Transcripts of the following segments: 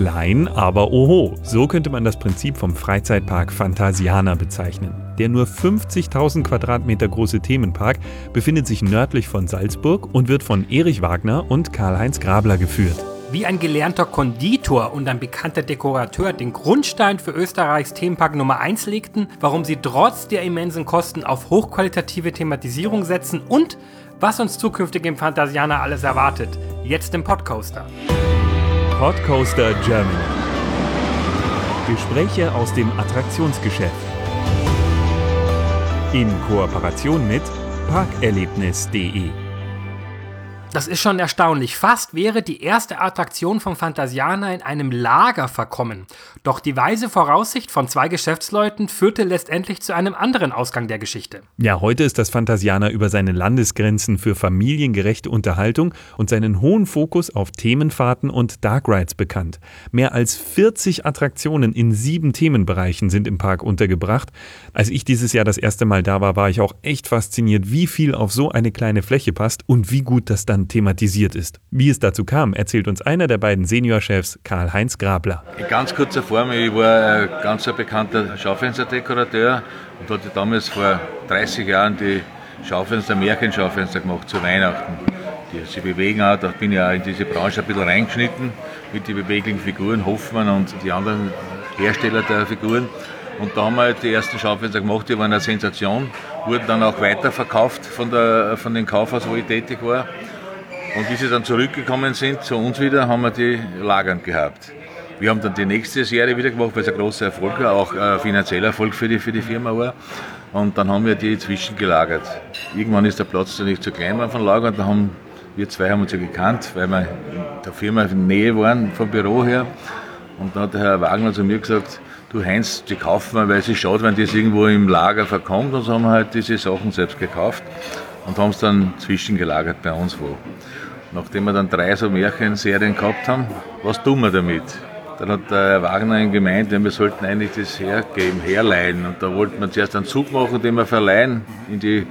Klein, aber oho, so könnte man das Prinzip vom Freizeitpark Phantasiana bezeichnen. Der nur 50.000 Quadratmeter große Themenpark befindet sich nördlich von Salzburg und wird von Erich Wagner und Karl-Heinz Grabler geführt. Wie ein gelernter Konditor und ein bekannter Dekorateur den Grundstein für Österreichs Themenpark Nummer 1 legten, warum sie trotz der immensen Kosten auf hochqualitative Thematisierung setzen und was uns zukünftig im Phantasiana alles erwartet. Jetzt im Podcoaster. Podcoaster Germany. Gespräche aus dem Attraktionsgeschäft. In Kooperation mit parkerlebnis.de das ist schon erstaunlich. Fast wäre die erste Attraktion von Phantasiana in einem Lager verkommen. Doch die weise Voraussicht von zwei Geschäftsleuten führte letztendlich zu einem anderen Ausgang der Geschichte. Ja, heute ist das Phantasiana über seine Landesgrenzen für familiengerechte Unterhaltung und seinen hohen Fokus auf Themenfahrten und Dark Rides bekannt. Mehr als 40 Attraktionen in sieben Themenbereichen sind im Park untergebracht. Als ich dieses Jahr das erste Mal da war, war ich auch echt fasziniert, wie viel auf so eine kleine Fläche passt und wie gut das dann Jahren thematisiert ist. Wie es dazu kam, erzählt uns einer der beiden Seniorchefs, Karl-Heinz Grabler. In ganz kurzer Form, ich war ein ganz bekannter Schaufensterdekorateur und hatte damals vor 30 Jahren die Schaufenster, Märchenschaufenster gemacht zu Weihnachten. Die sich bewegen auch, da bin ich auch in diese Branche ein bisschen reingeschnitten mit den beweglichen Figuren, Hoffmann und die anderen Hersteller der Figuren. Und da haben wir halt die ersten Schaufenster gemacht, die waren eine Sensation, wurden dann auch weiterverkauft von, der, von den Kaufhaus, wo ich tätig war. Und wie sie dann zurückgekommen sind zu uns wieder, haben wir die lagern gehabt. Wir haben dann die nächste Serie wieder gemacht, weil es ein großer Erfolg war, auch ein finanzieller Erfolg für die, für die Firma war. Und dann haben wir die zwischengelagert. Irgendwann ist der Platz dann nicht zu klein war von Lager und da haben wir zwei haben uns ja gekannt, weil wir in der Firma in Nähe waren vom Büro her. Und dann hat der Herr Wagner zu mir gesagt, du Heinz, die kaufen wir, weil es ist schade, wenn das irgendwo im Lager verkommt. Und so haben wir halt diese Sachen selbst gekauft und haben es dann zwischengelagert bei uns wo. Nachdem wir dann drei so Märchenserien gehabt haben, was tun wir damit? Dann hat der Wagner gemeint, wir sollten eigentlich das hergeben, herleihen. Und da wollten wir zuerst einen Zug machen, den wir verleihen in die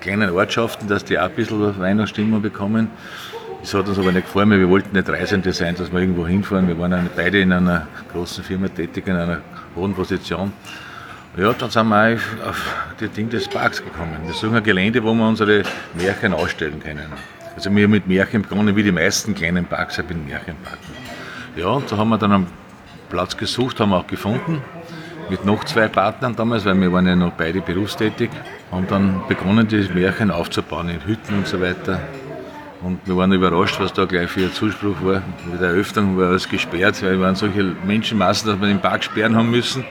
kleinen Ortschaften, dass die auch ein bisschen Weihnachtsstimmung bekommen. Das hat uns aber nicht gefallen, wir wollten nicht Reisende sein, dass wir irgendwo hinfahren. Wir waren beide in einer großen Firma tätig, in einer hohen Position. Ja, dann sind wir auf die Dinge des Parks gekommen. Wir suchen ein Gelände, wo wir unsere Märchen ausstellen können. Also wir haben mit Märchen begonnen, wie die meisten kleinen Parks halt mit Märchenparken. Ja, und da haben wir dann einen Platz gesucht, haben wir auch gefunden, mit noch zwei Partnern damals, weil wir waren ja noch beide berufstätig, haben dann begonnen, die Märchen aufzubauen in Hütten und so weiter. Und wir waren überrascht, was da gleich für ein Zuspruch war. Mit der Eröffnung war alles gesperrt, weil wir waren solche Menschenmassen, dass wir den Park sperren haben müssen.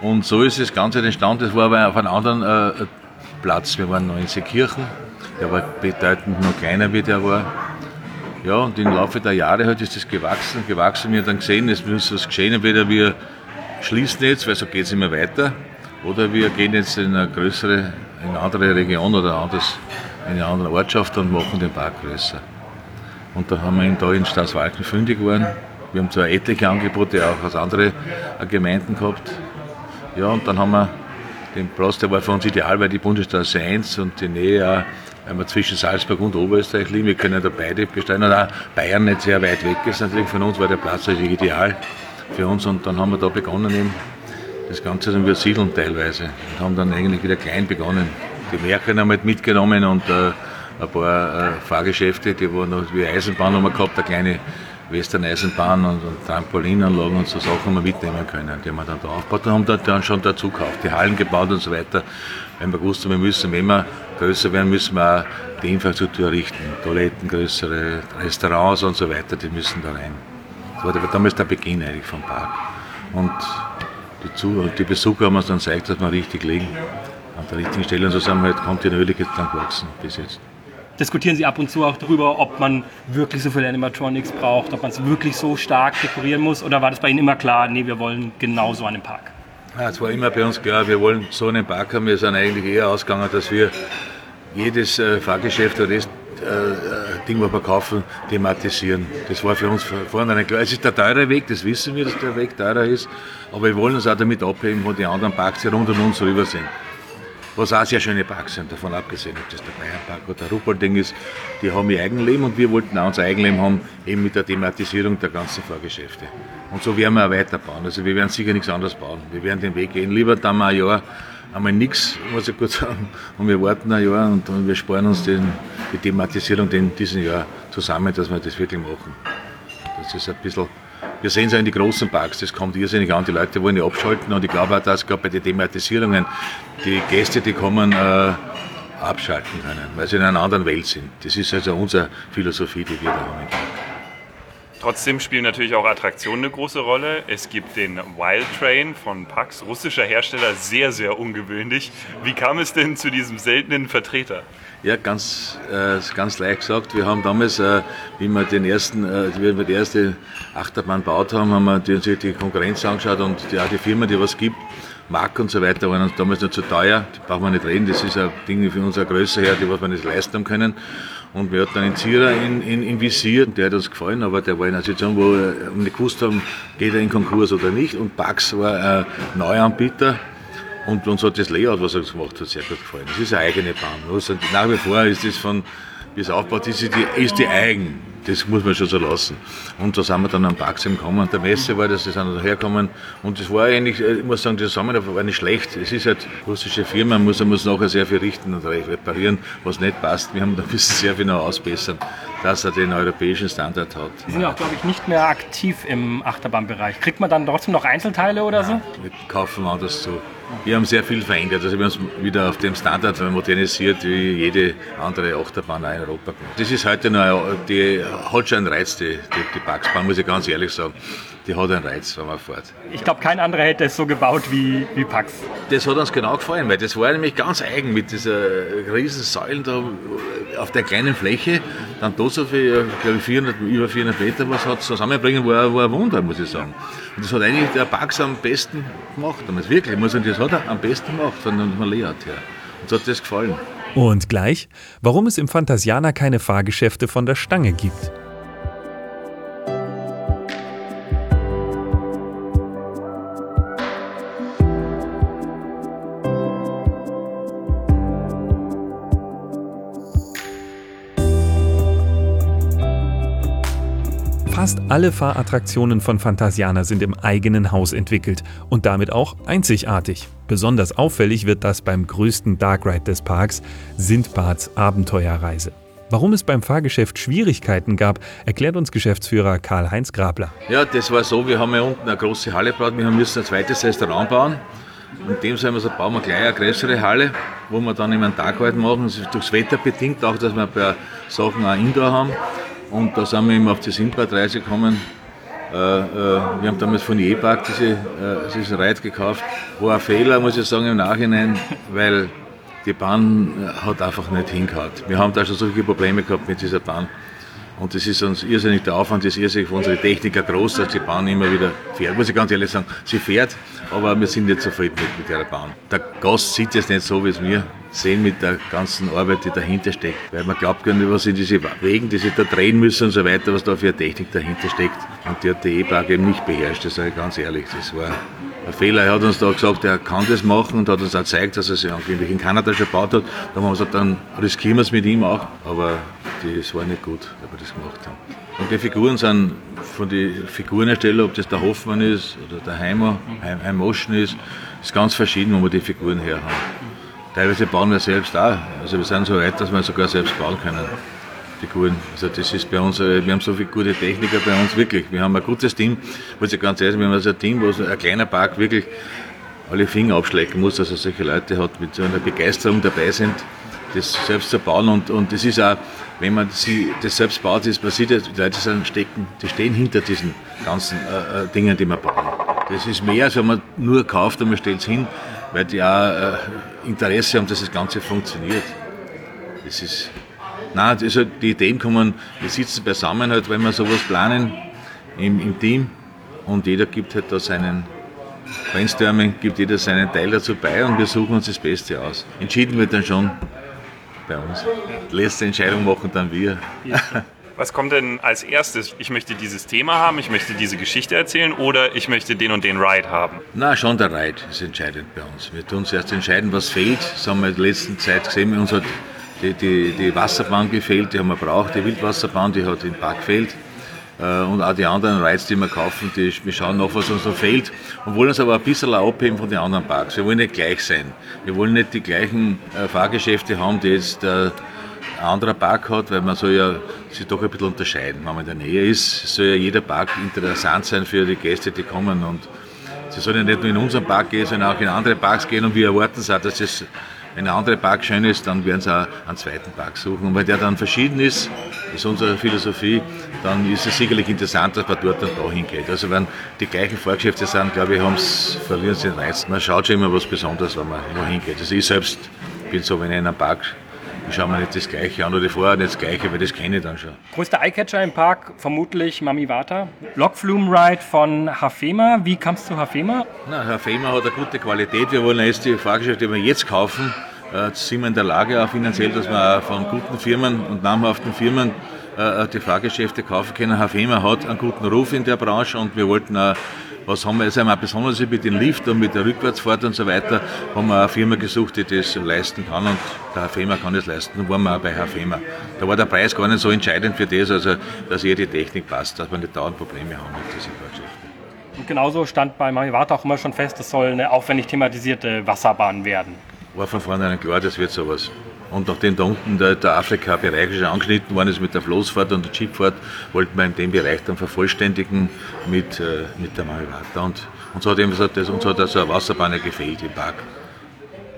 Und so ist das Ganze entstanden. Das war aber auf einem anderen äh, Platz. Wir waren noch in Seekirchen der war bedeutend noch kleiner, wie der war. Ja, und im Laufe der Jahre halt ist das gewachsen, gewachsen. Wir haben dann gesehen, es muss was geschehen. Entweder wir schließen jetzt, weil so geht es immer weiter, oder wir gehen jetzt in eine größere, in eine andere Region oder in eine andere Ortschaft und machen den Park größer. Und da haben wir ihn da in Staatswalken fündig geworden. Wir haben zwar etliche Angebote auch aus anderen Gemeinden gehabt. Ja, und dann haben wir den Platz, der war für uns ideal, weil die Bundesstraße 1 und die Nähe auch wenn wir zwischen Salzburg und Oberösterreich liegen. Wir können da beide bestehen. Und auch Bayern nicht sehr weit weg ist natürlich von uns, war der Platz also ideal für uns. Und dann haben wir da begonnen, eben das Ganze dann wir siedeln teilweise. Und haben dann eigentlich wieder klein begonnen. Die Märchen haben wir mitgenommen und äh, ein paar äh, Fahrgeschäfte, die waren noch wie Eisenbahn haben wir gehabt, eine kleine Western-Eisenbahn und, und Trampolinanlagen und so Sachen wir mitnehmen können, die wir dann da aufgebaut haben dann schon dazu gekauft, die Hallen gebaut und so weiter, weil wir gewusst wir müssen, wenn wir größer werden, müssen wir auch die Infrastruktur richten, Toiletten, größere Restaurants und so weiter, die müssen da rein. Das war damals der Beginn eigentlich vom Park. Und die, Zu die Besucher haben uns dann gezeigt, dass wir richtig liegen, an der richtigen Stelle. Und so sind wir halt kontinuierlich jetzt dann gewachsen bis jetzt diskutieren Sie ab und zu auch darüber, ob man wirklich so viele Animatronics braucht, ob man es wirklich so stark dekorieren muss? Oder war das bei Ihnen immer klar, nee, wir wollen genau so einen Park? Ja, es war immer bei uns klar, wir wollen so einen Park haben. Wir sind eigentlich eher ausgegangen, dass wir jedes äh, Fahrgeschäft oder das äh, äh, Ding, was wir kaufen, thematisieren. Das war für uns vornherein klar. Es ist der teure Weg, das wissen wir, dass der Weg teurer ist, aber wir wollen uns auch damit abheben, wo die anderen Parks rund um uns rüber sind. Was auch sehr schöne Parks sind, davon abgesehen, ob das der Bayernpark oder der Ruppolding ist, die haben ihr Eigenleben und wir wollten auch unser Eigenleben haben, eben mit der Thematisierung der ganzen Fahrgeschäfte. Und so werden wir auch weiterbauen. Also wir werden sicher nichts anderes bauen. Wir werden den Weg gehen. Lieber dann mal ein Jahr einmal nichts, muss ich gut sagen, und wir warten ein Jahr und, und wir sparen uns den, die Thematisierung in diesem Jahr zusammen, dass wir das wirklich machen. Das ist ein bisschen wir sehen es ja in die großen Parks, das kommt irrsinnig an. Die Leute wollen ja abschalten und ich glaube auch, dass gerade bei den Thematisierungen die Gäste, die kommen, äh, abschalten können, weil sie in einer anderen Welt sind. Das ist also unsere Philosophie, die wir da haben. Trotzdem spielen natürlich auch Attraktionen eine große Rolle. Es gibt den Wild Train von Pax, russischer Hersteller, sehr, sehr ungewöhnlich. Wie kam es denn zu diesem seltenen Vertreter? Ja, ganz, äh, ganz leicht gesagt. Wir haben damals, äh, wie wir den ersten, äh, wie wir die erste Achterbahn gebaut haben, haben wir die, die Konkurrenz angeschaut und die, auch die Firma, die was gibt, Mark und so weiter, waren uns damals noch zu teuer. Die brauchen wir nicht reden. Das ist ein Ding für unsere Größe her, die was wir nicht leisten können. Und wir hatten dann einen Zierer in, in, in Visier, der hat uns gefallen, aber der war in einer Situation, wo wir nicht gewusst haben, geht er in Konkurs oder nicht. Und Bax war ein Neuanbieter. Und uns hat das Layout, was er gemacht hat, sehr gut gefallen. Das ist eine eigene Bahn. Also nach wie vor ist das von, wie es aufgebaut ist, die, ist die eigen. Das muss man schon so lassen. Und da sind wir dann am Parksheim gekommen. Der Messe war das, die sind hergekommen. Und das war eigentlich, ich muss sagen, die Zusammenarbeit war nicht schlecht. Es ist halt russische Firma, man muss, man muss nachher sehr viel richten und reparieren, was nicht passt. Wir haben da müssen sehr viel noch ausbessern, dass er den europäischen Standard hat. Sie sind ja auch, glaube ich, nicht mehr aktiv im Achterbahnbereich. Kriegt man dann trotzdem noch Einzelteile oder Nein, so? Wir kaufen anders zu. Wir haben sehr viel verändert. Also wir haben uns wieder auf dem Standard modernisiert, wie jede andere Achterbahn in Europa. Das ist heute noch, die hat schon einen Reiz, die, die, die Parksbahn, muss ich ganz ehrlich sagen. Die hat einen Reiz, wenn man fährt. Ich glaube, kein anderer hätte es so gebaut wie, wie Pax. Das hat uns genau gefallen, weil das war nämlich ganz eigen mit dieser riesen Säulen da auf der kleinen Fläche. Dann da so viel, glaube ich, 400, über 400 Meter was hat zusammenbringen, war, war ein Wunder, muss ich sagen. Und das hat eigentlich der Pax am besten gemacht. Damals wirklich, ich muss sagen, das hat er am besten gemacht von dem Layout her. Uns hat das gefallen. Und gleich, warum es im Phantasianer keine Fahrgeschäfte von der Stange gibt. Alle Fahrattraktionen von Phantasiana sind im eigenen Haus entwickelt und damit auch einzigartig. Besonders auffällig wird das beim größten Dark Ride des Parks, Sindbads Abenteuerreise. Warum es beim Fahrgeschäft Schwierigkeiten gab, erklärt uns Geschäftsführer Karl-Heinz Grabler. Ja, das war so, wir haben ja unten eine große Halle gebaut, wir müssen ein zweites Restaurant bauen. Und dem sagen wir so, bauen wir gleich eine größere Halle, wo wir dann immer einen Tag machen. Das ist durchs Wetter bedingt, auch dass wir ein paar Sachen auch Indoor haben. Und da sind wir eben auf die Sindbad-Reise gekommen. Äh, äh, wir haben damals von E-Park diese, äh, diesen Reit gekauft. War ein Fehler, muss ich sagen, im Nachhinein, weil die Bahn äh, hat einfach nicht hingehauen. Wir haben da schon so viele Probleme gehabt mit dieser Bahn. Und das ist uns irrsinnig, der Aufwand ist irrsinnig für unsere Techniker groß, dass die Bahn immer wieder fährt. Muss ich ganz ehrlich sagen, sie fährt, aber wir sind nicht zufrieden mit, mit der Bahn. Der Gast sieht es nicht so, wie es mir sehen mit der ganzen Arbeit, die dahinter steckt. Weil man glaubt gar nicht, was sind diese Wegen, die sich da drehen müssen und so weiter, was da für eine Technik dahinter steckt. Und die hat die E-Park eben nicht beherrscht, das sage ich ganz ehrlich. Das war ein Fehler. Er hat uns da gesagt, er kann das machen und hat uns auch gezeigt, dass er sich angeblich in Kanada schon gebaut hat. Da haben wir gesagt, dann riskieren wir es mit ihm auch. Aber das war nicht gut, dass wir das gemacht haben. Und die Figuren sind von den Figurenerstellern, ob das der Hoffmann ist oder der Heimer, Heim, Heim Moschen ist, ist ganz verschieden, wo wir die Figuren her haben. Teilweise bauen wir selbst auch. Also wir sind so weit, dass wir sogar selbst bauen können. Figuren. Also das ist bei uns, äh, wir haben so viele gute Techniker bei uns, wirklich. Wir haben ein gutes Team, muss ich ganz ehrlich sagen, wir haben also ein Team, wo so ein kleiner Park wirklich alle Finger abschlecken muss, also solche Leute hat mit so einer Begeisterung dabei sind, das selbst zu bauen und, und das ist auch, wenn man sie, das selbst baut, ist, man sieht, die Leute sind stecken, die stehen hinter diesen ganzen äh, äh Dingen, die man bauen. Das ist mehr, als wenn man nur kauft und man stellt es hin, weil die auch äh, Interesse haben, dass das Ganze funktioniert. Das ist, nein, also die Ideen kommen, wir sitzen beisammen halt, wenn wir sowas planen im, im Team und jeder gibt halt da seinen Brainstorming, gibt jeder seinen Teil dazu bei und wir suchen uns das Beste aus. Entschieden wird dann schon bei uns. Die letzte Entscheidung machen dann wir. Was kommt denn als erstes? Ich möchte dieses Thema haben, ich möchte diese Geschichte erzählen oder ich möchte den und den Ride haben? Na, schon der Ride ist entscheidend bei uns. Wir tun zuerst entscheiden, was fehlt. Das haben wir in der letzten Zeit gesehen. Uns hat die, die, die Wasserbahn gefehlt, die haben wir braucht. Die Wildwasserbahn, die hat im Park gefehlt. Äh, und auch die anderen Rides, die wir kaufen, die, wir schauen nach, was uns noch fehlt und wollen uns aber ein bisschen abheben von den anderen Parks. Wir wollen nicht gleich sein. Wir wollen nicht die gleichen äh, Fahrgeschäfte haben, die jetzt äh, ein anderer Park hat, weil man soll ja sich doch ein bisschen unterscheiden. Wenn man in der Nähe ist, soll ja jeder Park interessant sein für die Gäste, die kommen. Und sie sollen ja nicht nur in unseren Park gehen, sondern auch in andere Parks gehen. Und wir erwarten es auch, dass es, wenn ein anderer Park schön ist, dann werden sie auch einen zweiten Park suchen. Und wenn der dann verschieden ist, ist unsere Philosophie, dann ist es sicherlich interessant, dass man dort und da hingeht. Also wenn die gleichen Vorgeschäfte sind, glaube ich, verlieren sie den Reiz. Man schaut schon immer was Besonderes, wenn man wo hingeht. Also ich selbst bin so, wenn ich in einem Park ich schaue mir nicht das Gleiche an oder vorher nicht das Gleiche, weil das kenne ich dann schon. Größter Eyecatcher im Park vermutlich Mami Vata. Blockflume Ride von Hafema. Wie kamst du zu Hafema? Na, Hafema hat eine gute Qualität. Wir wollen jetzt die Fahrgeschäfte, die wir jetzt kaufen, äh, sind wir in der Lage, auch finanziell, dass wir von guten Firmen und namhaften Firmen äh, die Fahrgeschäfte kaufen können. Hafema hat einen guten Ruf in der Branche und wir wollten auch was haben wir jetzt einmal besonders mit dem Lift und mit der Rückwärtsfahrt und so weiter, haben wir eine Firma gesucht, die das leisten kann und der Herr Fema kann das leisten. Dann waren wir auch bei Herr Fema. Da war der Preis gar nicht so entscheidend für das, also dass ihr die Technik passt, dass wir nicht dauernd Probleme haben mit diesen Fahrgeschäften. Und genauso stand bei Marivata auch immer schon fest, es soll eine aufwendig thematisierte Wasserbahn werden. War von vornherein klar, das wird sowas. Und nachdem da unten der, der Afrika-Bereich schon angeschnitten worden ist mit der Floßfahrt und der Chipfahrt, wollten wir in dem Bereich dann vervollständigen mit, äh, mit der Marivata. Und uns hat, eben, das, uns hat also eine Wasserbahn gefehlt im Park.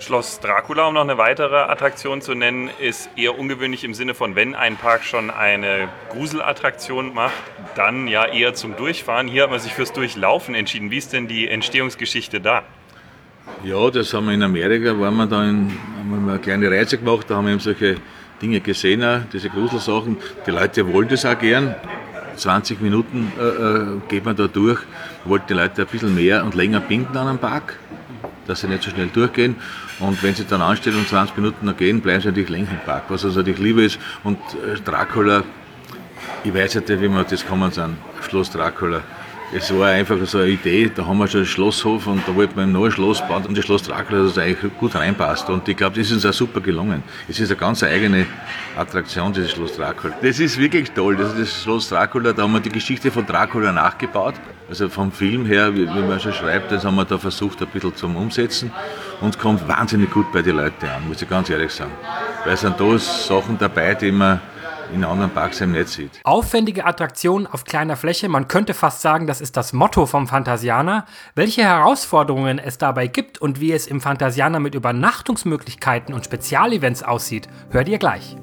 Schloss Dracula, um noch eine weitere Attraktion zu nennen, ist eher ungewöhnlich im Sinne von, wenn ein Park schon eine Gruselattraktion macht, dann ja eher zum Durchfahren. Hier hat man sich fürs Durchlaufen entschieden. Wie ist denn die Entstehungsgeschichte da? Ja, das haben wir in Amerika, waren wir da in, haben wir eine kleine Reise gemacht, da haben wir eben solche Dinge gesehen, auch, diese Gruselsachen. Die Leute wollen das auch gern. 20 Minuten äh, äh, geht man da durch, wollten die Leute ein bisschen mehr und länger binden an einem Park, dass sie nicht so schnell durchgehen. Und wenn sie dann anstehen und 20 Minuten noch gehen, bleiben sie natürlich länger im Park, was uns natürlich lieber ist. Und äh, Dracula, ich weiß nicht, wie wir das kommen sind, Schloss Dracula es war einfach so eine Idee, da haben wir schon einen Schlosshof und da wollten wir ein neues Schloss bauen und das Schloss Dracula, das eigentlich gut reinpasst. Und ich glaube, das ist uns auch super gelungen. Es ist eine ganz eigene Attraktion, dieses Schloss Dracula. Das ist wirklich toll. Das ist das Schloss Dracula, da haben wir die Geschichte von Dracula nachgebaut. Also vom Film her, wie, wie man schon schreibt, das haben wir da versucht ein bisschen zum Umsetzen. Und kommt wahnsinnig gut bei den Leuten an, muss ich ganz ehrlich sagen. Weil es sind da Sachen dabei, die man in anderen Parks im Netz sieht. Aufwendige Attraktionen auf kleiner Fläche, man könnte fast sagen, das ist das Motto vom Phantasianer. Welche Herausforderungen es dabei gibt und wie es im Phantasianer mit Übernachtungsmöglichkeiten und Spezialevents aussieht, hört ihr gleich.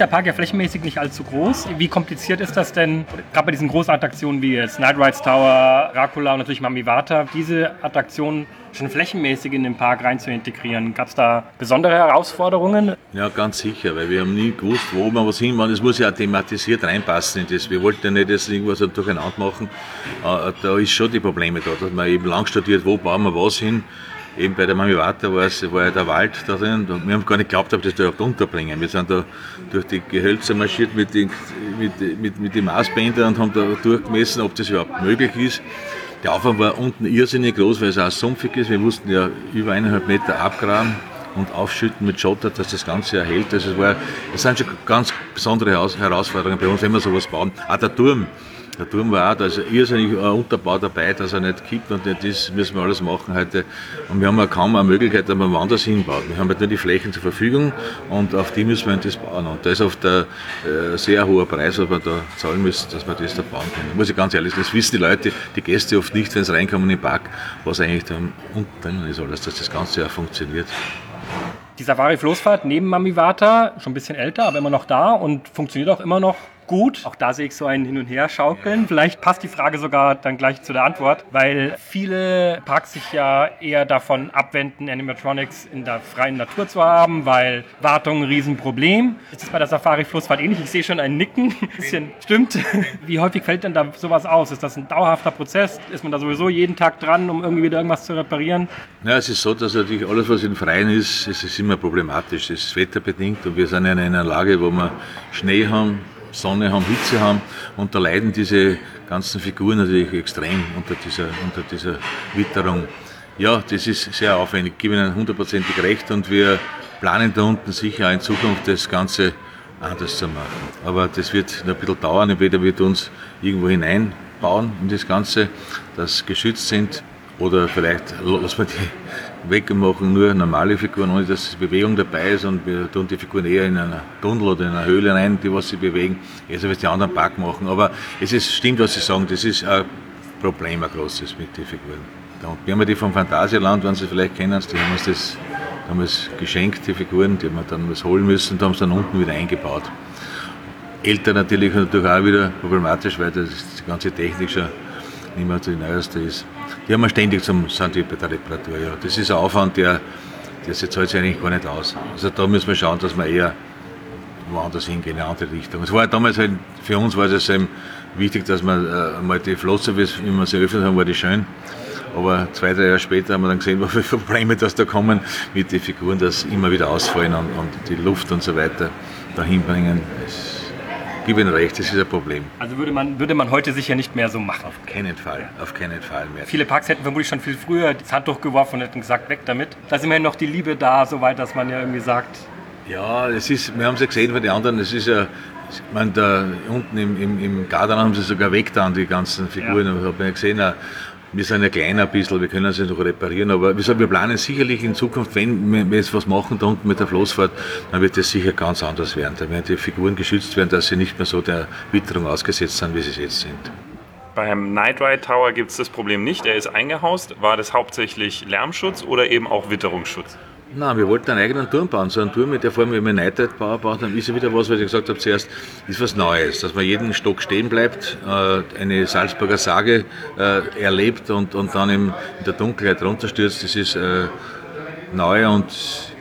Der Park ja flächenmäßig nicht allzu groß. Wie kompliziert ist das denn, gerade bei diesen großen Attraktionen wie jetzt Night Rides Tower, Dracula und natürlich Mami Vata, diese Attraktionen schon flächenmäßig in den Park rein zu integrieren? Gab es da besondere Herausforderungen? Ja, ganz sicher, weil wir haben nie gewusst, wo wir was hinmachen. Es muss ja thematisiert reinpassen in das. Wir wollten ja nicht das irgendwas durcheinander machen. Äh, da ist schon die Probleme da, dass man eben lang studiert, wo bauen wir was hin eben bei der Mami Warte war, es, war ja der Wald da drin. Und wir haben gar nicht geglaubt, ob das da überhaupt unterbringen. Wir sind da durch die Gehölze marschiert mit den, mit, mit, mit den Maßbändern und haben da durchgemessen, ob das überhaupt möglich ist. Der Aufwand war unten irrsinnig groß, weil es auch sumpfig ist. Wir mussten ja über eineinhalb Meter abgraben und aufschütten mit Schotter, dass das Ganze erhält. Also es, war, es sind schon ganz besondere Herausforderungen bei uns, wenn wir sowas bauen. Auch der Turm, der Turm war auch, da ist irrsinnig ein Unterbau dabei, dass er nicht kippt und nicht das müssen wir alles machen heute. Und wir haben auch kaum eine Möglichkeit, dass man woanders hinbaut. Wir haben halt nur die Flächen zur Verfügung und auf die müssen wir das bauen. Und da ist oft ein äh, sehr hoher Preis, was wir da zahlen müssen, dass wir das da bauen können. Muss ich ganz ehrlich sagen, das wissen die Leute, die Gäste oft nicht, wenn sie reinkommen in den Park, was eigentlich da unten ist alles, dass das Ganze auch funktioniert. Die Safari-Floßfahrt neben Mami Vata, schon ein bisschen älter, aber immer noch da und funktioniert auch immer noch gut. Auch da sehe ich so ein Hin- und Her-Schaukeln. Vielleicht passt die Frage sogar dann gleich zu der Antwort, weil viele Parks sich ja eher davon abwenden, Animatronics in der freien Natur zu haben, weil Wartung ein Riesenproblem. Ist das bei der Safari-Flussfahrt ähnlich? Ich sehe schon ein Nicken. Bisschen stimmt. Wie häufig fällt denn da sowas aus? Ist das ein dauerhafter Prozess? Ist man da sowieso jeden Tag dran, um irgendwie wieder irgendwas zu reparieren? Ja, es ist so, dass natürlich alles, was in Freien ist, es ist immer problematisch. Es ist wetterbedingt und wir sind in einer Lage, wo wir Schnee haben, Sonne haben, Hitze haben und da leiden diese ganzen Figuren natürlich extrem unter dieser, unter dieser Witterung. Ja, das ist sehr aufwendig, ich gebe Ihnen hundertprozentig recht und wir planen da unten sicher in Zukunft das Ganze anders zu machen. Aber das wird noch ein bisschen dauern, entweder wird uns irgendwo hineinbauen in das Ganze, dass geschützt sind oder vielleicht lassen wir die weg und machen nur normale Figuren, ohne dass Bewegung dabei ist und wir tun die Figuren eher in einer Tunnel oder in einer Höhle rein, die was sie bewegen, also was die anderen Park machen. Aber es ist, stimmt, was Sie sagen, das ist ein Problem, ein großes mit den Figuren. Und wir haben die vom Phantasialand, wenn Sie vielleicht kennen, die haben uns das damals geschenkt, die Figuren, die haben wir dann was holen müssen und haben es dann unten wieder eingebaut. Älter natürlich natürlich auch wieder problematisch, weil das die ganze Technik schon nicht mehr die neueste ist. Die haben wir ständig zum, sind die bei der Reparatur, ja. Das ist ein Aufwand, der, der zahlt sich eigentlich gar nicht aus. Also da müssen wir schauen, dass wir eher woanders hingehen, in eine andere Richtung. Es war damals halt, für uns war es eben wichtig, dass wir äh, mal die Flosse, wie wir sie eröffnet haben, war die schön. Aber zwei, drei Jahre später haben wir dann gesehen, welche Probleme das da kommen mit den Figuren, dass immer wieder ausfallen und, und die Luft und so weiter dahin bringen. Es, gebe Ihnen recht, das ist ein Problem. Also würde man, würde man heute sicher nicht mehr so machen. Auf keinen Fall, auf keinen Fall mehr. Viele Parks hätten vermutlich schon viel früher das Handtuch geworfen und hätten gesagt, weg damit. Da ist immerhin noch die Liebe da, soweit, dass man ja irgendwie sagt. Ja, es ist, wir haben es ja gesehen von den anderen, es ist ja, ich meine, da unten im, im, im Garten haben sie sogar weg dann, die ganzen Figuren. Ja. Ich habe ja gesehen, wir sind ja kleiner ein bisschen, wir können sie noch reparieren, aber wir planen sicherlich in Zukunft, wenn wir jetzt was machen da unten mit der Floßfahrt, dann wird das sicher ganz anders werden. Da werden die Figuren geschützt werden, dass sie nicht mehr so der Witterung ausgesetzt sind, wie sie jetzt sind. Beim Night Ride Tower gibt es das Problem nicht, er ist eingehaust. War das hauptsächlich Lärmschutz oder eben auch Witterungsschutz? Nein, wir wollten einen eigenen Turm bauen. So einen Turm mit der Form, wie wir United Bauer bauen, dann ist ja wieder was, was ich gesagt habe zuerst, ist was Neues. Dass man jeden Stock stehen bleibt, äh, eine Salzburger Sage äh, erlebt und, und dann in der Dunkelheit runterstürzt, das ist äh, neu und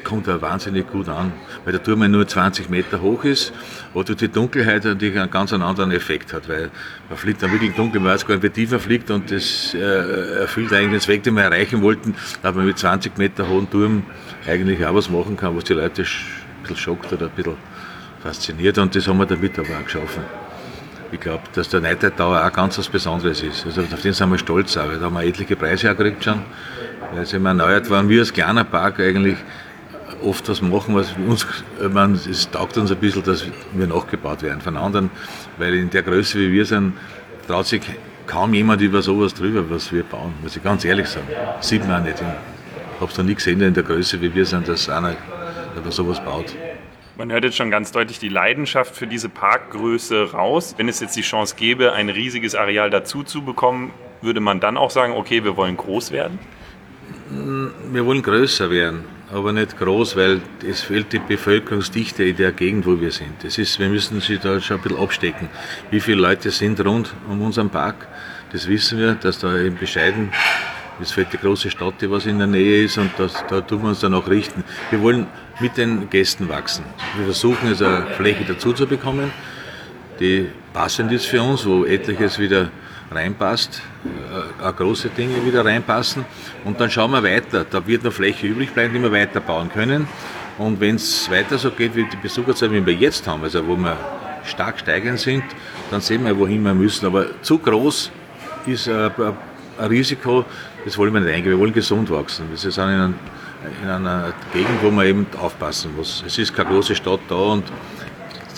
kommt da wahnsinnig gut an. Weil der Turm ja nur 20 Meter hoch ist, wo die Dunkelheit natürlich einen ganz anderen Effekt hat, weil man fliegt dann wirklich dunkel, man weiß gar nicht, wie tief man fliegt und das erfüllt eigentlich den Zweck, den wir erreichen wollten, dass man mit 20 Meter hohen Turm eigentlich auch was machen kann, was die Leute ein bisschen schockt oder ein bisschen fasziniert und das haben wir damit aber auch geschaffen. Ich glaube, dass der Night Tower auch ganz was Besonderes ist. Also auf den sind wir stolz auch, da haben wir etliche Preise auch gekriegt schon, weil sie immer erneuert waren. Wir als kleiner Park eigentlich oft was machen, was uns, man, es taugt uns ein bisschen, dass wir nachgebaut werden von anderen, weil in der Größe, wie wir sind, traut sich kaum jemand über sowas drüber, was wir bauen, muss ich ganz ehrlich sagen. Sieht man auch nicht habe es noch nie gesehen in der Größe, wie wir sind, dass einer über sowas baut. Man hört jetzt schon ganz deutlich die Leidenschaft für diese Parkgröße raus. Wenn es jetzt die Chance gäbe, ein riesiges Areal dazu zu bekommen, würde man dann auch sagen, okay, wir wollen groß werden? Wir wollen größer werden, aber nicht groß, weil es fehlt die Bevölkerungsdichte in der Gegend, wo wir sind. Das ist, wir müssen sie da schon ein bisschen abstecken. Wie viele Leute sind rund um unseren Park? Das wissen wir, dass da eben bescheiden es fällt die große Stadt, die was in der Nähe ist und das, da tun wir uns dann auch richten. Wir wollen mit den Gästen wachsen. Wir versuchen jetzt eine Fläche dazu zu bekommen, die passend ist für uns, wo etliches wieder reinpasst, äh, große Dinge wieder reinpassen und dann schauen wir weiter. Da wird noch Fläche übrig bleiben, die wir weiterbauen können. Und wenn es weiter so geht wie die Besucherzahlen, wie wir jetzt haben, also wo wir stark steigend sind, dann sehen wir, wohin wir müssen. Aber zu groß ist ein Risiko, das wollen wir nicht eingehen. Wir wollen gesund wachsen. Wir sind in, ein, in einer Gegend, wo man eben aufpassen muss. Es ist keine große Stadt da und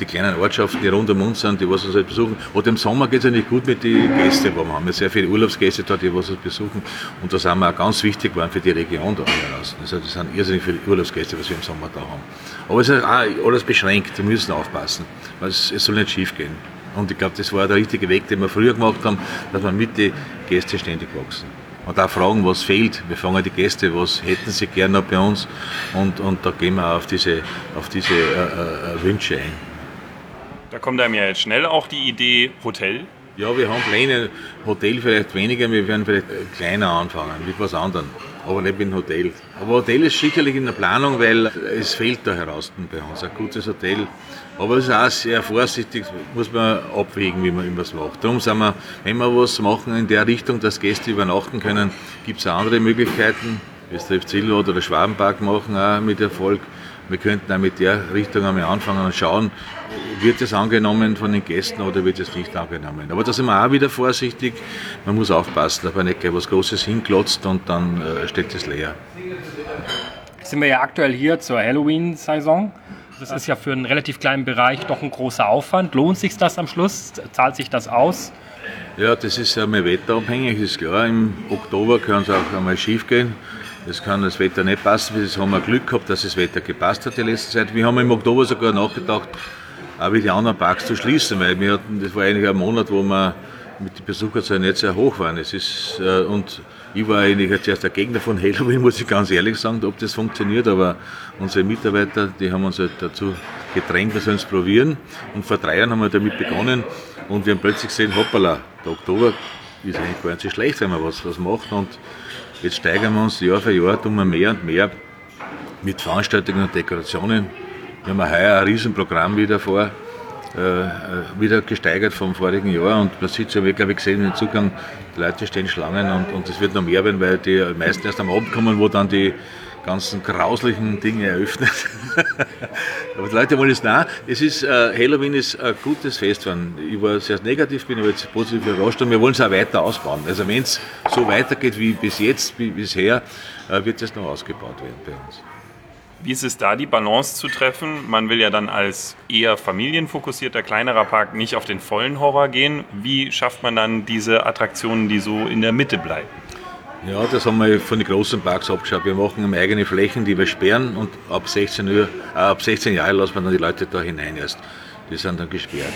die kleinen Ortschaften, die rund um uns sind, die was uns halt besuchen. Oder im Sommer geht es nicht gut mit den Gästen, die wir haben. Wir sehr viele Urlaubsgäste da, die was uns besuchen. Und da sind wir auch ganz wichtig geworden für die Region da draußen. Also das sind irrsinnig viele Urlaubsgäste, was wir im Sommer da haben. Aber es ist auch alles beschränkt. Wir müssen aufpassen. Weil es, es soll nicht schief gehen. Und ich glaube, das war der richtige Weg, den wir früher gemacht haben, dass wir mit den Gästen ständig wachsen und auch fragen, was fehlt. Wir fragen die Gäste, was hätten sie gerne bei uns und, und da gehen wir auf diese, auf diese äh, äh, Wünsche ein. Da kommt einem ja jetzt schnell auch die Idee Hotel. Ja, wir haben Pläne, Hotel vielleicht weniger, wir werden vielleicht kleiner anfangen, mit was anderem, aber nicht mit einem Hotel. Aber Hotel ist sicherlich in der Planung, weil es fehlt da heraus bei uns, ein gutes Hotel. Aber es ist auch sehr vorsichtig, muss man abwägen, wie man irgendwas macht. Darum sind wir, wenn wir was machen in der Richtung, dass Gäste übernachten können, gibt es andere Möglichkeiten, der Zillot oder Schwabenpark machen, auch mit Erfolg. Wir könnten auch mit der Richtung einmal anfangen und schauen, wird es angenommen von den Gästen oder wird es nicht angenommen. Aber da sind wir auch wieder vorsichtig. Man muss aufpassen, dass man nicht gleich was Großes hinklotzt und dann äh, steht es leer. Sind wir ja aktuell hier zur Halloween-Saison. Das ist ja für einen relativ kleinen Bereich doch ein großer Aufwand. Lohnt sich das am Schluss? Zahlt sich das aus? Ja, das ist ja mal wetterabhängig, ist klar. Im Oktober kann es auch einmal schief gehen. Es kann das Wetter nicht passen. Jetzt haben wir Glück gehabt, dass das Wetter gepasst hat die letzte Zeit. Wir haben im Oktober sogar nachgedacht, auch wie die anderen Parks zu schließen, weil wir hatten, das war eigentlich ein Monat, wo wir mit den Besucherzahlen nicht sehr hoch waren. Es ist, äh, und ich war eigentlich zuerst der Gegner von Halloween, muss ich ganz ehrlich sagen, ob das funktioniert, aber unsere Mitarbeiter, die haben uns halt dazu gedrängt, wir sollen es probieren. Und vor drei Jahren haben wir damit begonnen und wir haben plötzlich gesehen, hoppala, der Oktober ist eigentlich gar nicht so schlecht, wenn man was, was macht. Und Jetzt steigern wir uns Jahr für Jahr, tun wir mehr und mehr mit Veranstaltungen und Dekorationen. Wir haben heuer ein Riesenprogramm wieder vor, äh, äh, wieder gesteigert vom vorigen Jahr und man sieht ja, glaube ich gesehen im Zugang, die Leute stehen Schlangen und es wird noch mehr werden, weil die meisten erst am Abend kommen, wo dann die ganzen grauslichen Dinge eröffnet. aber die Leute wollen es nah. Es ist, äh, Halloween ist ein gutes Fest. Wenn ich war sehr negativ, bin aber jetzt positiv überrascht und wir wollen es auch weiter ausbauen. Also wenn es so weitergeht wie bis jetzt, wie bisher, äh, wird es noch ausgebaut werden bei uns. Wie ist es da, die Balance zu treffen? Man will ja dann als eher familienfokussierter kleinerer Park nicht auf den vollen Horror gehen. Wie schafft man dann diese Attraktionen, die so in der Mitte bleiben? Ja, das haben wir von den großen Parks abgeschaut. Wir machen eigene Flächen, die wir sperren und ab 16, Uhr, äh, ab 16 Jahren lassen wir dann die Leute da hinein erst. Die sind dann gesperrt.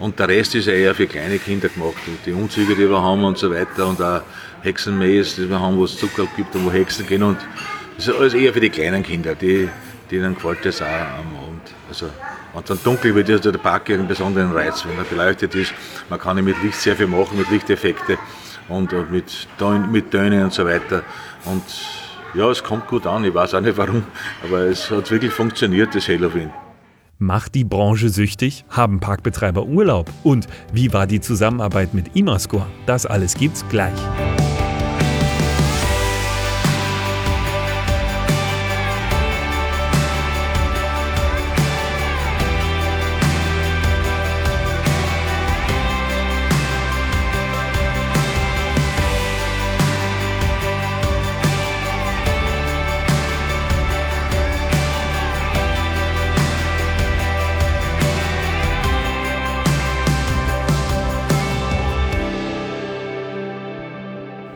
Und der Rest ist ja eher für kleine Kinder gemacht. Die Umzüge, die wir haben und so weiter und auch Hexenmaze, die wir haben, wo es Zucker gibt und wo Hexen gehen. Und das ist alles eher für die kleinen Kinder, die, denen gefällt das auch am Abend. Also, und dann dunkel wird also der Park einen besonderen Reiz, wenn er beleuchtet ist. Man kann mit Licht sehr viel machen, mit Lichteffekte und, mit, mit Tönen und so weiter. Und ja, es kommt gut an, ich weiß auch nicht warum, aber es hat wirklich funktioniert, das Halloween. Macht die Branche süchtig? Haben Parkbetreiber Urlaub? Und wie war die Zusammenarbeit mit Imascore? Das alles gibt's gleich.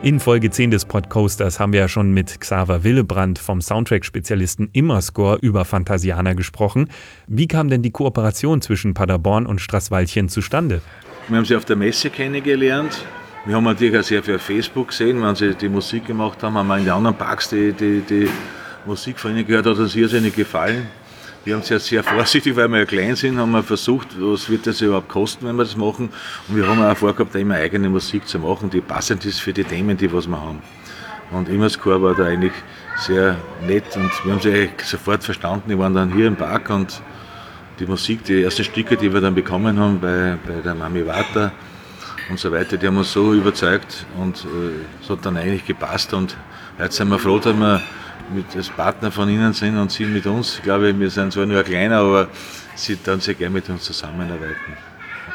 In Folge 10 des Podcoasters haben wir ja schon mit Xaver Willebrand vom Soundtrack-Spezialisten Immerscore über Fantasiana gesprochen. Wie kam denn die Kooperation zwischen Paderborn und Straßwaldchen zustande? Wir haben sie auf der Messe kennengelernt. Wir haben natürlich auch sehr viel auf Facebook gesehen, wenn sie die Musik gemacht haben, haben wir in den anderen Parks die, die, die Musik von ihnen gehört, hat uns irrsinnig gefallen. Wir haben sehr, sehr vorsichtig, weil wir ja klein sind, haben wir versucht, was wird das überhaupt kosten, wenn wir das machen. Und wir haben auch vorgehabt, immer eigene Musik zu machen, die passend ist für die Themen, die was wir haben. Und Immerscore war da eigentlich sehr nett und wir haben sie sofort verstanden. Die waren dann hier im Park und die Musik, die ersten Stücke, die wir dann bekommen haben bei, bei der Mami Wata und so weiter, die haben uns so überzeugt und äh, es hat dann eigentlich gepasst und jetzt sind wir froh, dass wir mit, als Partner von Ihnen sind und Sie mit uns. Ich glaube, wir sind zwar nur kleiner, aber Sie dann sehr gerne mit uns zusammenarbeiten.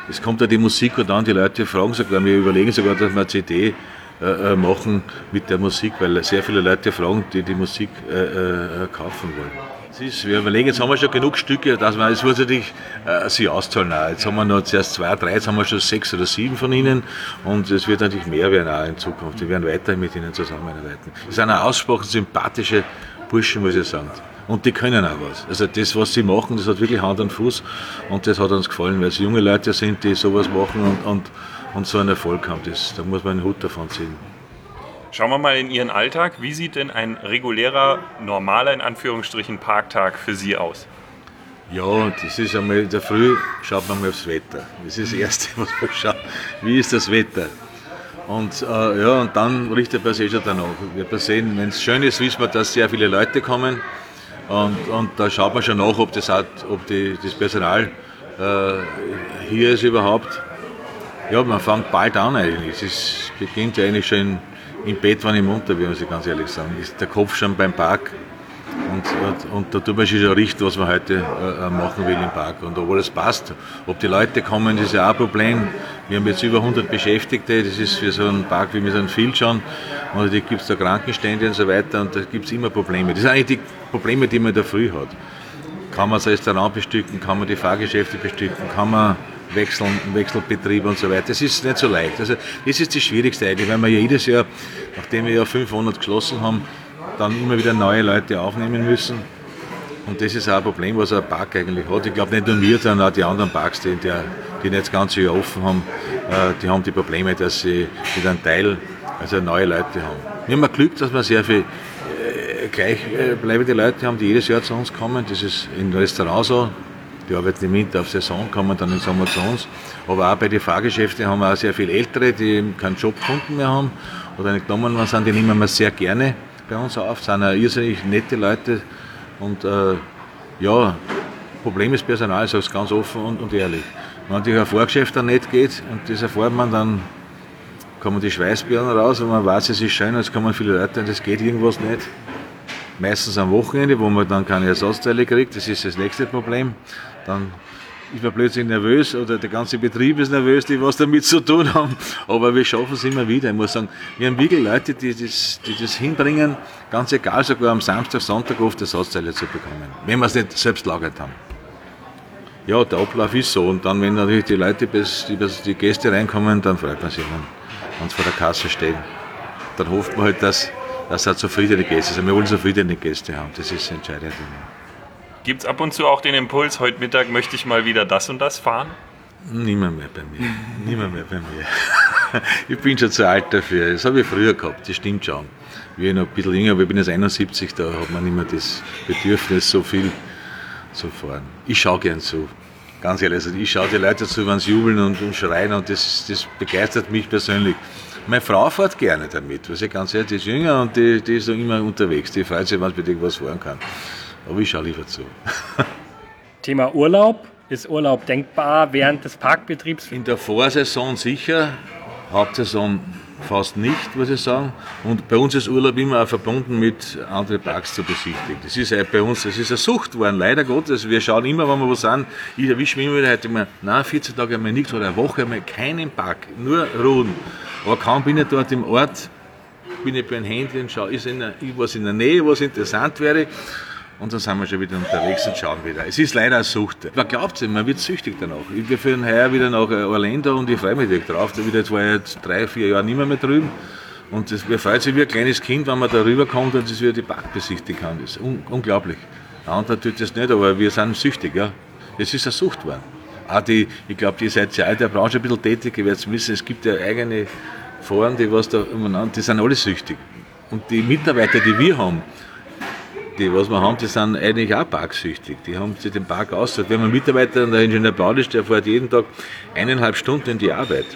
Es kommt ja die Musik und dann die Leute fragen sogar, wir überlegen sogar, dass wir eine CD äh, äh, machen mit der Musik, weil sehr viele Leute fragen, die die Musik äh, äh, kaufen wollen ist, wir überlegen, jetzt haben wir schon genug Stücke, dass wir, es natürlich äh, sich auszahlen auch. Jetzt haben wir noch zuerst zwei, drei, jetzt haben wir schon sechs oder sieben von ihnen und es wird natürlich mehr werden auch in Zukunft. Wir werden weiterhin mit ihnen zusammenarbeiten. Das sind auch ausgesprochen sympathische Burschen, muss ich sagen. Und die können auch was. Also das, was sie machen, das hat wirklich Hand und Fuß und das hat uns gefallen, weil es junge Leute sind, die sowas machen und, und, und so einen Erfolg haben. Das, da muss man einen Hut davon ziehen. Schauen wir mal in Ihren Alltag. Wie sieht denn ein regulärer, normaler, in Anführungsstrichen, Parktag für Sie aus? Ja, das ist einmal in der Früh, schaut man mal aufs Wetter. Das ist das Erste, was man schaut. Wie ist das Wetter? Und, äh, ja, und dann richtet man sich schon danach. Man sehen, wenn es schön ist, wissen wir, dass sehr viele Leute kommen. Und, und da schaut man schon nach, ob das, hat, ob die, das Personal äh, hier ist überhaupt. Ja, man fängt bald an eigentlich. Es beginnt ja eigentlich schon im Bett, wenn ich munter muss ich ganz ehrlich sagen. Ist der Kopf schon beim Park. Und, und, da tut man sich schon richten, was man heute äh, machen will im Park. Und ob alles passt, ob die Leute kommen, das ist ja auch ein Problem. Wir haben jetzt über 100 Beschäftigte, das ist für so einen Park wie mit einem Field schon. Und da gibt es da Krankenstände und so weiter und da gibt es immer Probleme. Das sind eigentlich die Probleme, die man der Früh hat. Kann man das Restaurant bestücken, kann man die Fahrgeschäfte bestücken, kann man wechseln, Wechselbetrieb und so weiter. Das ist nicht so leicht. Also das ist das Schwierigste eigentlich, weil wir ja jedes Jahr, nachdem wir ja 500 geschlossen haben, dann immer wieder neue Leute aufnehmen müssen. Und das ist auch ein Problem, was ein Park eigentlich hat. Ich glaube nicht nur wir, sondern auch die anderen Parks, die, die nicht das ganze Jahr offen haben, äh, die haben die Probleme, dass sie mit einem Teil, also neue Leute haben. Wir haben Glück, dass wir sehr viel äh, gleichbleibende Leute haben, die jedes Jahr zu uns kommen. Das ist in Restaurants so. Die arbeiten im Winter auf Saison, kommen dann im Sommer zu uns. Aber auch bei den Fahrgeschäften haben wir auch sehr viele Ältere, die keinen Job gefunden mehr haben oder nicht genommen worden sind. Die nehmen wir sehr gerne bei uns auf, das sind ja irrsinnig nette Leute und äh, ja, Problem ist Personal, ich sage es ganz offen und, und ehrlich. Wenn die Vorgeschäft nicht geht und das erfährt man, dann kommen die Schweißbirnen raus und man weiß, es ist schön, jetzt kommen viele Leute und es geht irgendwas nicht. Meistens am Wochenende, wo man dann keine Ersatzteile kriegt, das ist das nächste Problem. Dann ist man plötzlich nervös oder der ganze Betrieb ist nervös, die was damit zu tun haben. Aber wir schaffen es immer wieder. Ich muss sagen, wir haben wirklich Leute, die das, die das hinbringen, ganz egal, sogar am Samstag, Sonntag oft Ersatzteile zu bekommen, wenn wir es nicht selbst lagert haben. Ja, der Ablauf ist so. Und dann, wenn natürlich die Leute, die, die Gäste reinkommen, dann freut man sich, wenn, sie vor der Kasse stehen. Dann hofft man halt, dass, dass auch zufriedene Gäste sind. Wir wollen zufriedene Gäste haben. Das ist das Entscheidende. Gibt es ab und zu auch den Impuls, heute Mittag möchte ich mal wieder das und das fahren? Niemand mehr bei mir. Niemand mehr bei mir. ich bin schon zu alt dafür. Das habe ich früher gehabt, das stimmt schon. Wie ich noch ein bisschen jünger, aber ich bin jetzt 71, da hat man nicht mehr das Bedürfnis, so viel zu fahren. Ich schaue gern zu. Ganz ehrlich, also ich schaue die Leute zu, wenn sie jubeln und, und schreien und das, das begeistert mich persönlich. Meine Frau fährt gerne damit, weil sie ganz ehrlich, die ist jünger und die, die ist immer unterwegs. Die freut sich, wenn sie mit irgendwas fahren kann. Aber ich schaue lieber zu. Thema Urlaub. Ist Urlaub denkbar während des Parkbetriebs? In der Vorsaison sicher, Hauptsaison fast nicht, muss ich sagen. Und bei uns ist Urlaub immer auch verbunden mit anderen Parks zu besichtigen. Das ist bei uns, das ist eine Sucht geworden, leider Gottes. Wir schauen immer, wenn wir was an. Ich erwische mich immer wieder heute immer, na 14 Tage einmal nichts oder eine Woche einmal keinen Park, nur ruhen. Aber kaum bin ich dort im Ort, bin ich bei einem Handy und schaue, ist in der, was in der Nähe, was interessant wäre. Und dann sind wir schon wieder unterwegs und schauen wieder. Es ist leider eine Sucht. Man glaubt es, man wird süchtig danach. Wir führen heuer wieder nach Orlando und ich freue mich direkt drauf. Da wieder, jetzt war jetzt drei, vier Jahre nicht mehr, mehr drüben. Und das, mir freut sich wie ein kleines Kind, wenn man da rüberkommt und das wieder die Park besichtigen kann. Das ist un unglaublich. Ein anderer tut das nicht, aber wir sind süchtig. Ja. Es ist eine Sucht geworden. Auch die, ich glaube, die seid ja in der Branche ein bisschen tätig, ihr werdet wissen, es gibt ja eigene Foren, die was da die sind alle süchtig. Und die Mitarbeiter, die wir haben, die, was wir haben, die sind eigentlich auch parksüchtig. Die haben sich den Park ausgesucht. Wir haben einen Mitarbeiter, der Ingenieur Baudisch, der fährt jeden Tag eineinhalb Stunden in die Arbeit.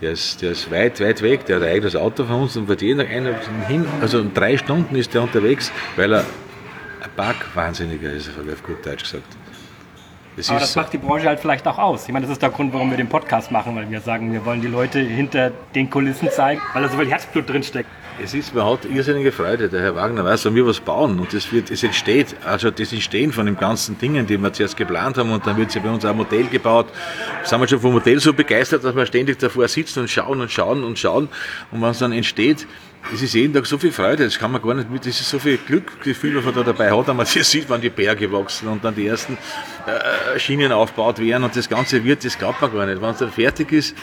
Der ist, der ist weit, weit weg. Der hat ein eigenes Auto von uns und fährt jeden Tag eineinhalb Stunden hin. Also in drei Stunden ist der unterwegs, weil er ein Parkwahnsinniger ist, habe ich auf gut Deutsch gesagt. Das Aber das macht die Branche halt vielleicht auch aus. Ich meine, das ist der Grund, warum wir den Podcast machen, weil wir sagen, wir wollen die Leute hinter den Kulissen zeigen, weil da so viel Herzblut drinsteckt. Es ist, man hat irrsinnige Freude. Der Herr Wagner weiß, wenn wir was bauen und das wird, es entsteht, also das Entstehen von den ganzen Dingen, die wir zuerst geplant haben und dann wird sie bei uns auch ein Modell gebaut. Sind wir schon vom Modell so begeistert, dass wir ständig davor sitzen und schauen und schauen und schauen. Und wenn es dann entsteht, es ist jeden Tag so viel Freude, das kann man gar nicht mit, das ist so viel Glückgefühl, was man da dabei hat, wenn man das sieht, wann die Berge wachsen und dann die ersten äh, Schienen aufgebaut werden und das Ganze wird, das glaubt man gar nicht. Wenn es dann fertig ist,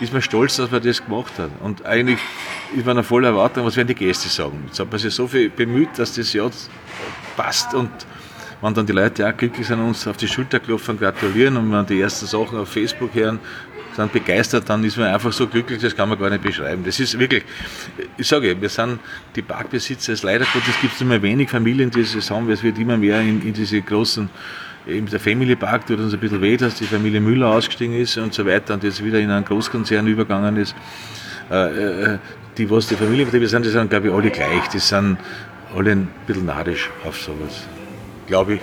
ist man stolz, dass man das gemacht hat. Und eigentlich ist man in voller Erwartung, was werden die Gäste sagen. Jetzt hat man sich so viel bemüht, dass das ja passt und wenn dann die Leute auch glücklich sind, uns auf die Schulter klopfen, gratulieren und wenn die ersten Sachen auf Facebook hören, sind begeistert, dann ist man einfach so glücklich, das kann man gar nicht beschreiben. Das ist wirklich, ich sage, wir sind die Parkbesitzer, es leider Gottes gibt es immer wenig Familien, die das haben, es wird immer mehr in, in diese großen eben der Family Park tut uns ein bisschen weh, dass die Familie Müller ausgestiegen ist und so weiter und jetzt wieder in einen Großkonzern übergegangen ist. Äh, äh, die, was die Familienbetriebe sind, die sind, glaube ich, alle gleich. Die sind alle ein bisschen nadisch auf sowas. Glaube ich.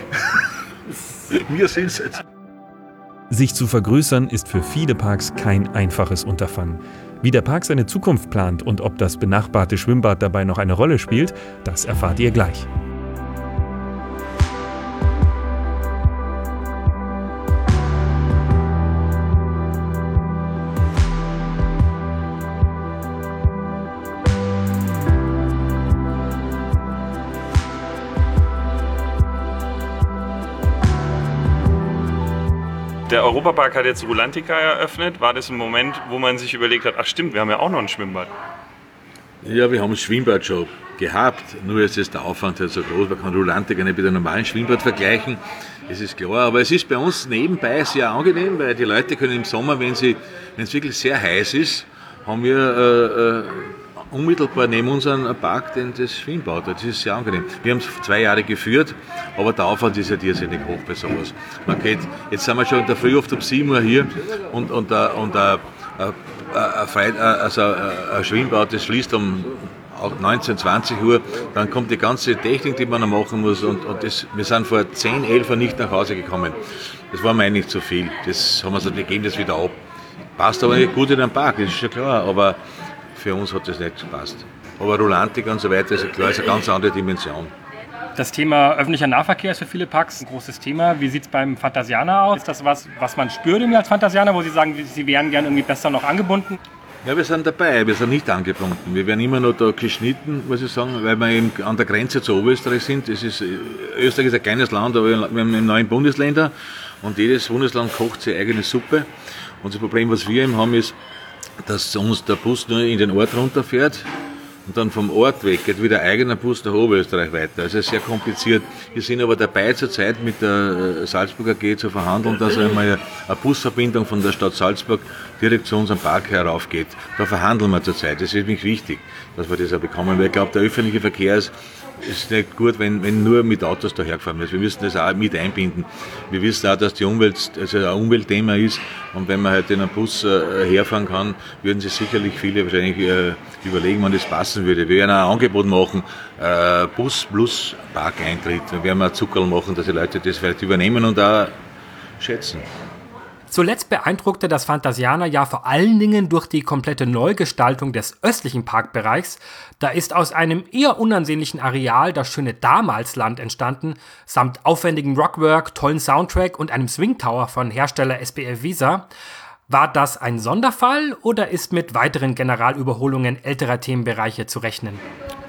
Wir sind es jetzt. Sich zu vergrößern ist für viele Parks kein einfaches Unterfangen. Wie der Park seine Zukunft plant und ob das benachbarte Schwimmbad dabei noch eine Rolle spielt, das erfahrt ihr gleich. Europapark hat jetzt Rulantica eröffnet. War das ein Moment, wo man sich überlegt hat, ach stimmt, wir haben ja auch noch ein Schwimmbad? Ja, wir haben ein Schwimmbad schon gehabt, nur ist jetzt der Aufwand halt so groß, man kann Rulantica nicht mit einem normalen Schwimmbad vergleichen, das ist klar, aber es ist bei uns nebenbei sehr angenehm, weil die Leute können im Sommer, wenn, wenn es wirklich sehr heiß ist, haben wir äh, äh unmittelbar neben uns Park, den das Schwimmbad hat. Das ist sehr angenehm. Wir haben es zwei Jahre geführt, aber der Aufwand ist ja irrsinnig hoch bei sowas. Man geht, jetzt sind wir schon in der Früh oft um 7 Uhr hier und, und, und, und ein, ein, also ein Schwimmbad, das schließt um 19, 20 Uhr, dann kommt die ganze Technik, die man noch machen muss und, und das, wir sind vor 10, 11 Uhr nicht nach Hause gekommen. Das war mir eigentlich zu viel. Das haben wir gesagt, wir geben das wieder ab. Passt aber nicht gut in den Park, das ist schon klar, aber für uns hat das nicht gepasst. Aber Rolantik und so weiter ist klar, ist eine ganz andere Dimension. Das Thema öffentlicher Nahverkehr ist für viele Parks ein großes Thema. Wie sieht es beim Fantasianer aus? Ist das was, was man spürt als Fantasianer, wo Sie sagen, Sie wären gern irgendwie besser noch angebunden? Ja, wir sind dabei, wir sind nicht angebunden. Wir werden immer noch da geschnitten, muss ich sagen, weil wir eben an der Grenze zu Oberösterreich sind. Das ist, Österreich ist ein kleines Land, aber wir haben neun Bundesländer und jedes Bundesland kocht seine eigene Suppe. Und das Problem, was wir eben haben, ist, dass uns der Bus nur in den Ort runterfährt und dann vom Ort weg geht wieder ein eigener Bus nach Oberösterreich weiter. Also sehr kompliziert. Wir sind aber dabei zurzeit mit der äh, Salzburger AG zu verhandeln, dass einmal eine Busverbindung von der Stadt Salzburg direkt zu unserem Park heraufgeht. Da verhandeln wir zurzeit. Das ist nämlich wichtig, dass wir das auch bekommen, weil ich glaube, der öffentliche Verkehr ist ist nicht gut, wenn, wenn nur mit Autos dahergefahren wird. Wir müssen das auch mit einbinden. Wir wissen auch, dass die Umwelt also ein Umweltthema ist und wenn man halt in einem Bus äh, herfahren kann, würden sich sicherlich viele wahrscheinlich äh, überlegen, wann das passen würde. Wir werden auch ein Angebot machen, äh, Bus plus Parkeintritt. Wir werden auch Zuckerl machen, dass die Leute das vielleicht übernehmen und auch schätzen. Zuletzt beeindruckte das Phantasianer ja vor allen Dingen durch die komplette Neugestaltung des östlichen Parkbereichs. Da ist aus einem eher unansehnlichen Areal das schöne Damalsland entstanden, samt aufwendigem Rockwork, tollen Soundtrack und einem Swing Tower von Hersteller SBF Visa. War das ein Sonderfall oder ist mit weiteren Generalüberholungen älterer Themenbereiche zu rechnen?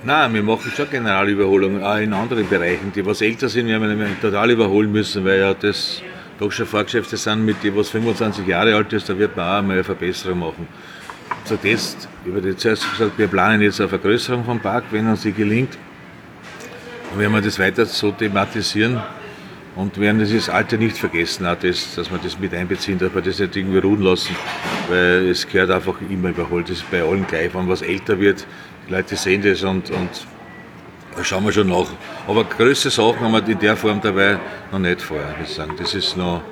Nein, wir machen schon Generalüberholungen, auch in anderen Bereichen, die was älter sind, werden wir total überholen müssen, weil ja das doch schon Vorgeschäfte sind, mit dem was 25 Jahre alt ist, da wird man auch mal eine Verbesserung machen. Zu Test, über die zuerst gesagt, wir planen jetzt eine Vergrößerung vom Park, wenn uns die gelingt. Und werden wir das weiter so thematisieren und werden dieses Alte nicht vergessen, auch das, dass wir das mit einbeziehen, dass wir das nicht irgendwie ruhen lassen, weil es gehört einfach immer überholt. Das ist bei allen gleich, wenn was älter wird, die Leute sehen das und, und da schauen wir schon nach. Aber größere Sachen haben wir in der Form dabei noch nicht vorher. Ich sagen. Das ist noch,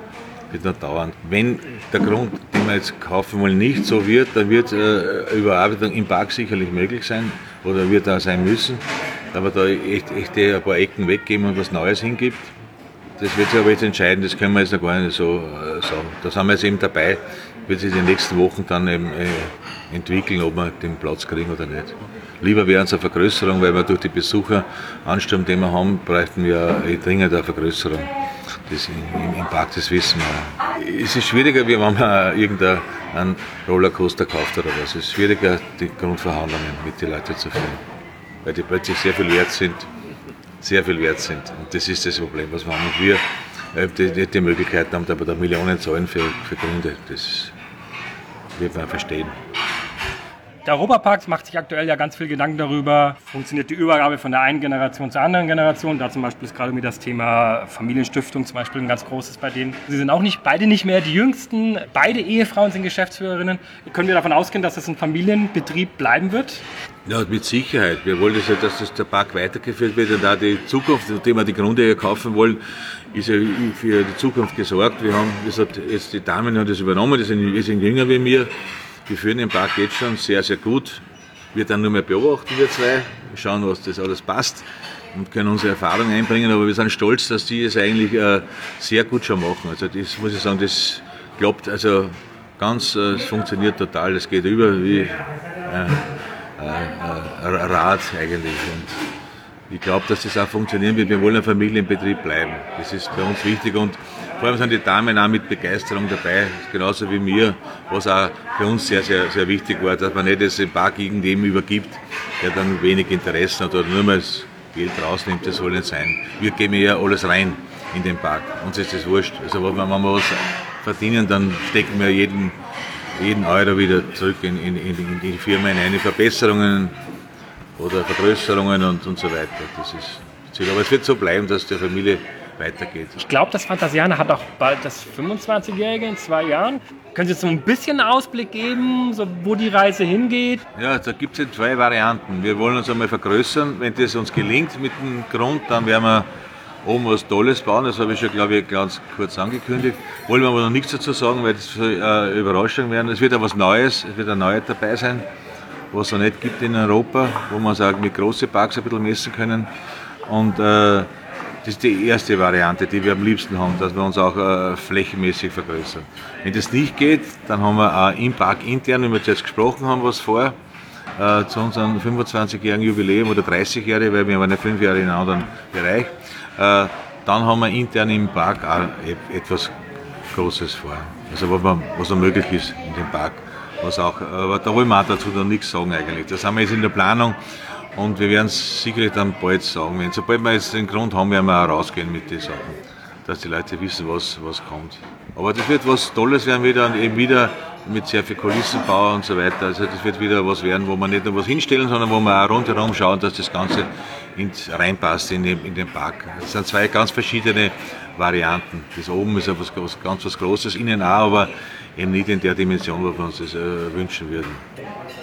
wird noch dauern. Wenn der Grund, den wir jetzt kaufen wollen, nicht so wird, dann wird äh, Überarbeitung im Park sicherlich möglich sein oder wird da sein müssen. Aber da echt, echt ein paar Ecken weggeben und was Neues hingibt. Das wird sich aber jetzt entscheiden, das können wir jetzt noch gar nicht so äh, sagen. Da sind wir jetzt eben dabei, wird sich in den nächsten Wochen dann eben äh, entwickeln, ob wir den Platz kriegen oder nicht. Lieber wäre es eine Vergrößerung, weil wir durch die Besucheransturm, den wir haben, bräuchten wir dringend eine Vergrößerung. Das im, im Park, das wissen wir. Es ist schwieriger, wie wenn man irgendeinen Rollercoaster kauft oder was. Es ist schwieriger, die Grundverhandlungen mit den Leuten zu führen. Weil die plötzlich sehr viel wert sind. Sehr viel wert sind. Und das ist das Problem, was wir haben. Und wir äh, die, die, die Möglichkeiten haben, aber da Millionen zahlen für, für Gründe. Das wird man verstehen. Der Europapark macht sich aktuell ja ganz viel Gedanken darüber, funktioniert die Übergabe von der einen Generation zur anderen Generation. Da zum Beispiel ist gerade mir das Thema Familienstiftung zum Beispiel ein ganz großes bei denen. Sie sind auch nicht beide nicht mehr die jüngsten. Beide Ehefrauen sind Geschäftsführerinnen. Können wir davon ausgehen, dass das ein Familienbetrieb bleiben wird? Ja, mit Sicherheit. Wir wollen ja, dass das der Park weitergeführt wird und auch die Zukunft, nachdem wir die Grunde kaufen wollen, ist ja für die Zukunft gesorgt. Wir haben, wie gesagt, jetzt die Damen haben das übernommen, die sind, die sind jünger wie mir. Wir führen den Park jetzt schon sehr, sehr gut. Wir dann nur mehr beobachten, wir zwei, schauen, was das alles passt und können unsere Erfahrungen einbringen, aber wir sind stolz, dass die es eigentlich äh, sehr gut schon machen. Also das muss ich sagen, das klappt also ganz, äh, es funktioniert total, es geht über wie äh, äh, äh Rad eigentlich. Und ich glaube, dass das auch funktionieren wird. Wir wollen ein Familienbetrieb bleiben. Das ist bei uns wichtig und vor allem sind die Damen auch mit Begeisterung dabei, genauso wie mir, was auch für uns sehr, sehr, sehr wichtig war, dass man nicht das im Park irgendjemandem übergibt, der dann wenig Interesse hat oder nur mal das Geld rausnimmt. Das soll nicht sein. Wir geben ja alles rein in den Park. Uns ist das wurscht. Also wenn wir was verdienen, dann stecken wir jeden, jeden Euro wieder zurück in, in, in die Firma hinein, in Verbesserungen, oder Vergrößerungen und, und so weiter. Das ist Ziel. Aber es wird so bleiben, dass die Familie weitergeht. Ich glaube, das Phantasiana hat auch bald das 25-Jährige in zwei Jahren. Können Sie jetzt so ein bisschen Ausblick geben, so wo die Reise hingeht? Ja, da gibt es zwei Varianten. Wir wollen uns einmal vergrößern. Wenn das uns gelingt mit dem Grund, dann werden wir oben was Tolles bauen. Das habe ich schon, glaube ich, ganz kurz angekündigt. Wollen wir aber noch nichts dazu sagen, weil das eine Überraschung werden. Es wird ja was Neues, es wird ein Neues dabei sein was es noch nicht gibt in Europa, wo man sagt, mit großen Parks ein bisschen messen können. Und äh, das ist die erste Variante, die wir am liebsten haben, dass wir uns auch äh, flächenmäßig vergrößern. Wenn das nicht geht, dann haben wir auch im Park intern, wie wir jetzt gesprochen haben, was vor, äh, zu unserem 25-jährigen Jubiläum oder 30-jährigen, weil wir waren ja fünf Jahre in einem anderen Bereich. Äh, dann haben wir intern im Park auch etwas Großes vor. Also was, man, was noch möglich ist in dem Park was auch, aber da wollen wir auch dazu noch nichts sagen eigentlich. Das haben wir jetzt in der Planung und wir werden es sicherlich dann bald sagen. Wenn, sobald wir jetzt den Grund haben, werden wir auch rausgehen mit den Sachen, dass die Leute wissen, was, was kommt. Aber das wird was Tolles werden wieder und eben wieder mit sehr viel Kulissenbau und so weiter. Also das wird wieder was werden, wo man nicht nur was hinstellen, sondern wo wir auch rundherum schauen, dass das Ganze ins, reinpasst in den, in den Park. Das sind zwei ganz verschiedene Varianten. Das oben ist ja ganz was Großes, innen auch, aber eben nicht in der Dimension, wo wir uns das äh, wünschen würden.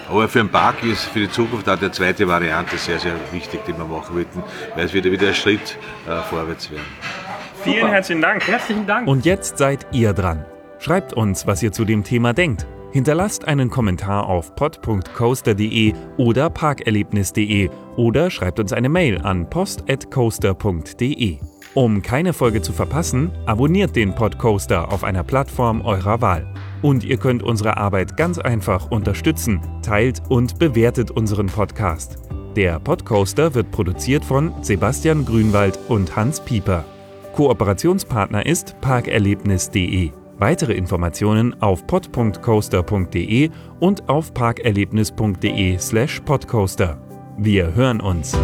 Aber für den Park ist für die Zukunft auch die zweite Variante sehr, sehr wichtig, die wir machen wollten, weil es wieder wieder ein Schritt äh, vorwärts werden. Vielen Super. herzlichen Dank. Herzlichen Dank. Und jetzt seid ihr dran. Schreibt uns, was ihr zu dem Thema denkt. Hinterlasst einen Kommentar auf pod.coaster.de oder parkerlebnis.de oder schreibt uns eine Mail an post.coaster.de. Um keine Folge zu verpassen, abonniert den Podcoaster auf einer Plattform eurer Wahl. Und ihr könnt unsere Arbeit ganz einfach unterstützen, teilt und bewertet unseren Podcast. Der Podcoaster wird produziert von Sebastian Grünwald und Hans Pieper. Kooperationspartner ist parkerlebnis.de. Weitere Informationen auf pod.coaster.de und auf parkerlebnis.de/podcoaster. Wir hören uns.